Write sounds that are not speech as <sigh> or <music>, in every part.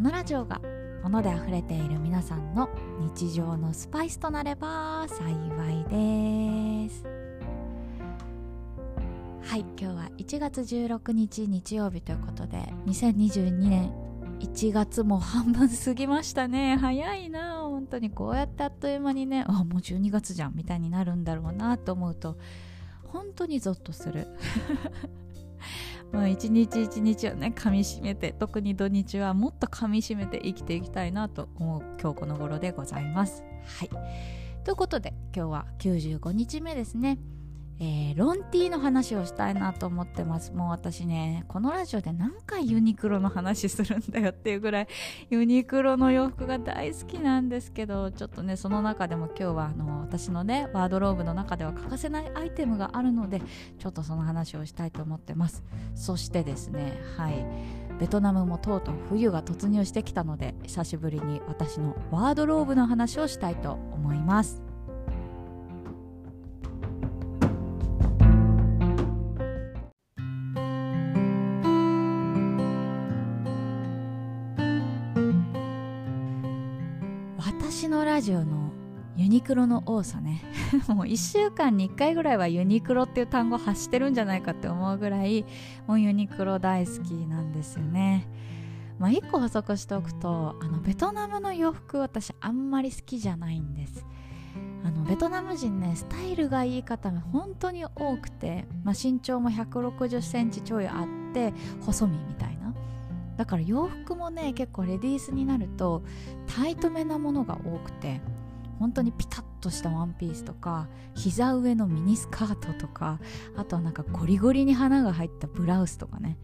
このラジオが物で溢れている皆さんの日常のスパイスとなれば幸いです。はい今日は1月16日日曜日ということで2022年1月も半分過ぎましたね。早いな本当にこうやってあっという間にねあもう12月じゃんみたいになるんだろうなと思うと本当にゾッとする。まあ一日一日をね噛みしめて特に土日はもっと噛みしめて生きていきたいなと思う今日この頃でございます。はいということで今日は95日目ですね。えー、ロンティーの話をしたいなと思ってます。もう私ねこのラジオで何回ユニクロの話するんだよっていうぐらい <laughs> ユニクロの洋服が大好きなんですけどちょっとねその中でも今日はあの私のねワードローブの中では欠かせないアイテムがあるのでちょっとその話をしたいと思ってます。そしてですねはい。ベトナムもとうとう冬が突入してきたので久しぶりに私のワードローブの話をしたいと思います。ジオのユニクロの多さね。<laughs> もう1週間に1回ぐらいはユニクロっていう単語発してるんじゃないかって思うぐらいもうユニクロ大好きなんですよね。まあ1個補足しておくとあのベトナムの洋服私あんまり好きじゃないんです。あのベトナム人ねスタイルがいい方が本当に多くて、まあ、身長も1 6 0センチちょいあって細身みたいな。だから洋服もね結構レディースになるとタイトめなものが多くて本当にピタッとしたワンピースとか膝上のミニスカートとかあとはなんかゴリゴリに花が入ったブラウスとかね。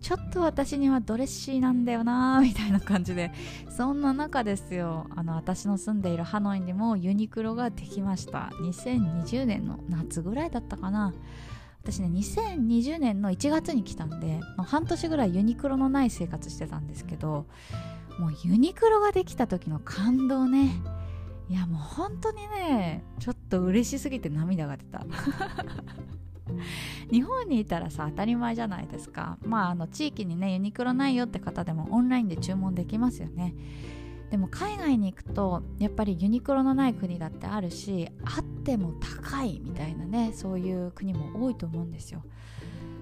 ちょっと私にはドレッシーなんだよなーみたいな感じでそんな中ですよ。あの私の住んでいるハノイにもユニクロができました。2020年の夏ぐらいだったかな。私ね2020年の1月に来たんで、半年ぐらいユニクロのない生活してたんですけどもうユニクロができた時の感動ね。いやもう本当にねちょっと嬉しすぎて涙が出た。<laughs> 日本にいたらさ当たり前じゃないですか。まああの地域にねユニクロないよって方でもオンラインで注文できますよね。でも海外に行くとやっぱりユニクロのない国だってあるしあっても高いみたいなねそういう国も多いと思うんですよ。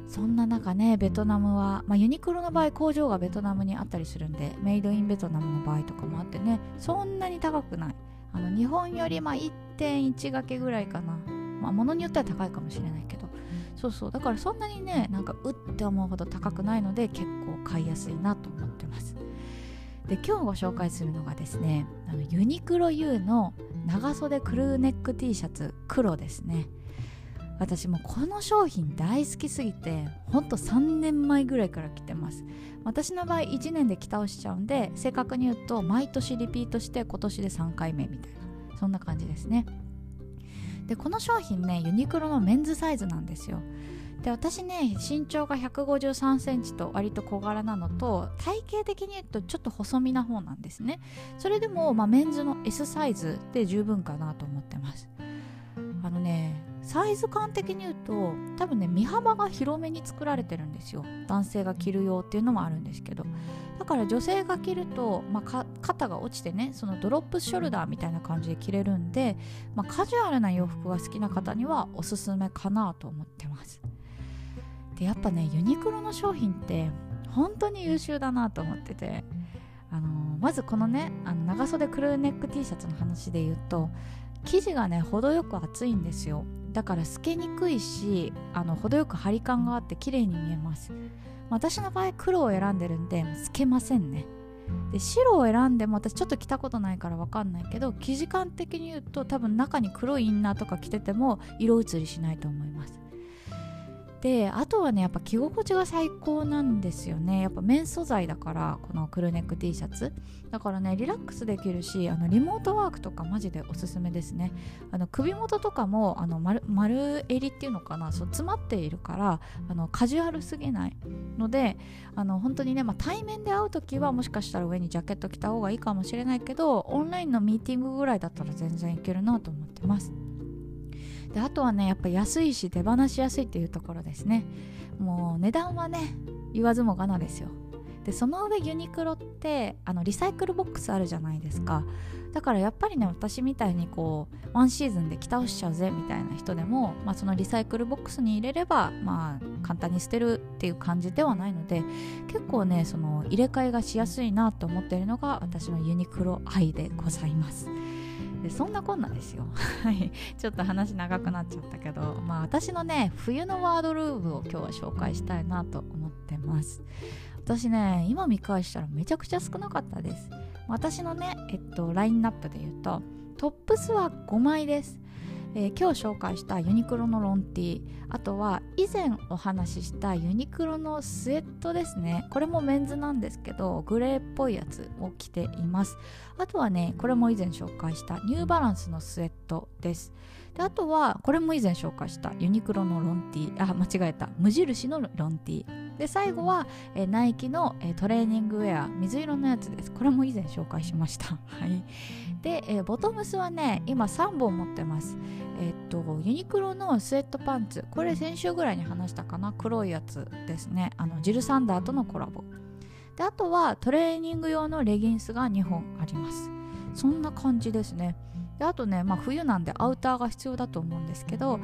そんな中ねベトナムは、まあ、ユニクロの場合工場がベトナムにあったりするんでメイドインベトナムの場合とかもあってねそんなに高くない。あの日本よりまあ1.1掛けぐらいかな。まあ物によっては高いかもしれないけど。そうそう。だからそんなにねなんかうって思うほど高くないので結構買いやすいなと思って。で今日ご紹介するのがですねあのユニクロ U の長袖クルーネック T シャツ黒ですね。私もこの商品大好きすぎてほんと3年前ぐらいから着てます。私の場合1年で着倒しちゃうんで正確に言うと毎年リピートして今年で3回目みたいなそんな感じですね。でこの商品ねユニクロのメンズサイズなんですよ。で私ね身長が1 5 3センチと割と小柄なのと体型的に言うとちょっと細身な方なんですね。それでも、まあ、メンズの S サイズで十分かなと思ってます。あのねサイズ感的に言うと多分ね身幅が広めに作られてるんですよ。男性が着る用っていうのもあるんですけど。だから女性が着ると、まあ、肩が落ちてねそのドロップショルダーみたいな感じで着れるんで、まあ、カジュアルな洋服が好きな方にはおすすめかなと思ってます。でやっぱねユニクロの商品って本当に優秀だなと思っててあのまずこのねあの長袖クルーネック T シャツの話で言うと生地がね程よく厚いんですよ。だから透けにくいしあの程よく張り感があって綺麗に見えます。私の場合黒を選んでるんで透けませんね。で白を選んでも私ちょっと着たことないから分かんないけど生地感的に言うと多分中に黒いインナーとか着てても色移りしないと思います。であとはねやっぱ着心地が最高なんですよね。やっぱ綿素材だからこのクルネック T シャツ。だからねリラックスできるしあのリモートワークとかマジでおすすめですね。あの首元とかもあの丸丸襟っていうのかな？そう詰まっているからあのカジュアルすぎないのであの本当にね、まあ、対面で会う時はもしかしたら上にジャケット着た方がいいかもしれないけどオンラインのミーティングぐらいだったら全然いけるなと思ってます。であとはねやっぱ安いし手放しやすいっていうところですね。もう値段はね言わずもがなですよ。でその上ユニクロってあのリサイクルボックスあるじゃないですか。だからやっぱりね私みたいにこうワンシーズンで着倒しちゃうぜみたいな人でも、まあ、そのリサイクルボックスに入れればまあ簡単に捨てるっていう感じではないので結構ねその入れ替えがしやすいなと思っているのが私のユニクロ愛でございます。でそんなこんなですよ。<laughs> はい。ちょっと話長くなっちゃったけどまあ私のね冬のワードルーブを今日は紹介したいなと思ってます。私ね今見返したらめちゃくちゃ少なかったです。私のねえっとラインナップで言うとトップスは5枚ですえー、今日紹介したユニクロのロンティーあとは以前お話ししたユニクロのスウェットですね。これもメンズなんですけどグレーっぽいやつを着ています。あとはねこれも以前紹介したニューバランスのスウェットです。であとはこれも以前紹介したユニクロのロンティーあ間違えた。無印のロンティー。で最後は、えー、ナイキの、えー、トレーニングウェア水色のやつです。これも以前紹介しました。<laughs> はい。で、えー、ボトムスはね今3本持ってます。えっとユニクロのスウェットパンツ。これ先週ぐらいに話したかな。黒いやつですね。あのジル・サンダーとのコラボ。であとはトレーニング用のレギンスが2本あります。そんな感じですね。であとね、まあ、冬なんでアウターが必要だと思うんですけど、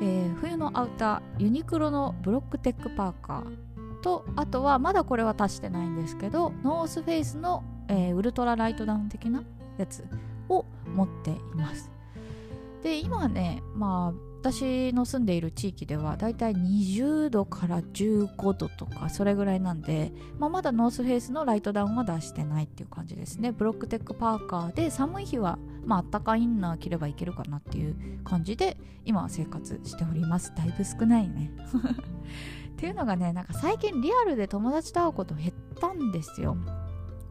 えー、冬のアウターユニクロのブロックテックパーカーとあとはまだこれは足してないんですけどノースフェイスの、えー、ウルトラライトダウン的なやつを持っています。で今ねまあ私の住んでいる地域ではだいたい20度から15度とかそれぐらいなんで、まあ、まだノースフェイスのライトダウンは出してないっていう感じですね。ブロックテックパーカーで寒い日はまあったかインナー着ればいけるかなっていう感じで今は生活しております。だいぶ少ないね。<laughs> っていうのがねなんか最近リアルで友達と会うこと減ったんですよ。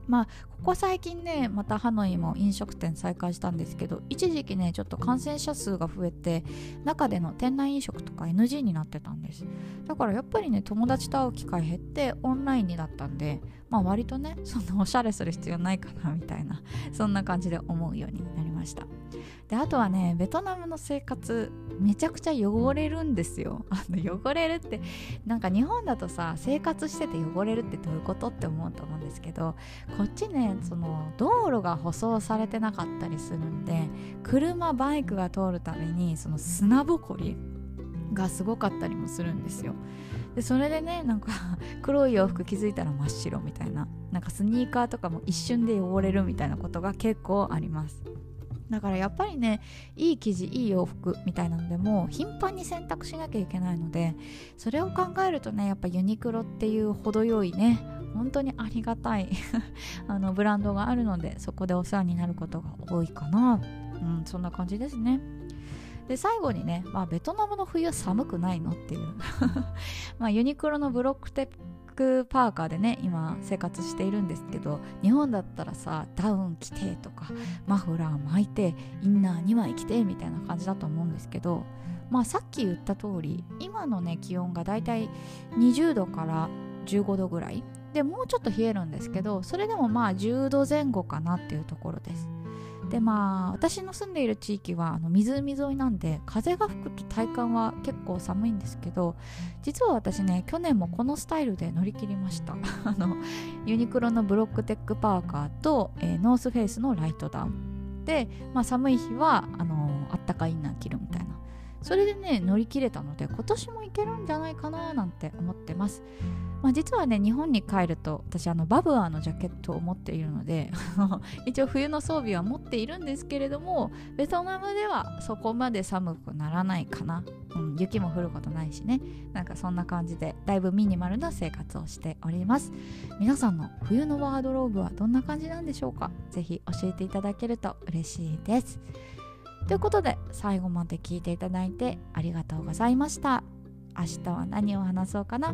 まあここ最近ねまたハノイも飲食店再開したんですけど一時期ねちょっと感染者数が増えて中での店内飲食とか NG になってたんです。だからやっぱりね友達と会う機会減ってオンラインになったんでまあ割とねそんなおしゃれする必要ないかなみたいなそんな感じで思うようになりました。であとはねベトナムの生活めちゃくちゃ汚れるんですよ。あの汚れるってなんか日本だとさ生活してて汚れるってどういうことって思うと思うんですけどこっちねその道路が舗装されてなかったりするんで車バイクが通るためにその砂ぼこりがすごかったりもするんですよ。でそれでねなんか黒い洋服気づいたら真っ白みたいななんかスニーカーとかも一瞬で汚れるみたいなことが結構あります。だからやっぱりねいい生地いい洋服みたいなのでも頻繁に洗濯しなきゃいけないのでそれを考えるとねやっぱユニクロっていう程よいね本当にありがたい <laughs> あのブランドがあるのでそこでお世話になることが多いかな。うんそんな感じですね。で最後にね、まあ、ベトナムの冬は寒くないのっていう。<laughs> まあユニクロのブロックテクパーカーでね今生活しているんですけど日本だったらさダウン着てとかマフラー巻いてインナー2枚着てみたいな感じだと思うんですけどまあさっき言った通り今のね気温がだいたい20度から15度ぐらいでもうちょっと冷えるんですけどそれでもまあ10度前後かなっていうところです。でまあ私の住んでいる地域はあの湖沿いなんで風が吹くと体感は結構寒いんですけど実は私ね去年もこのスタイルで乗り切りました。<laughs> あのユニクロのブロックテックパーカーと、えー、ノースフェイスのライトダウン。で、まあ、寒い日はあのあったかいインナー着るみたいな。それでね乗り切れたので今年もいけるんじゃないかななんて思ってます。まあ、実はね日本に帰ると私あのバブアーのジャケットを持っているので <laughs> 一応冬の装備は持っているんですけれどもベトナムではそこまで寒くならないかな、うん、雪も降ることないしね。なんかそんな感じでだいぶミニマルな生活をしております。皆さんの冬のワードローブはどんな感じなんでしょうか？ぜひ教えていただけると嬉しいです。ということで最後まで聞いていただいてありがとうございました。明日は何を話そうかな？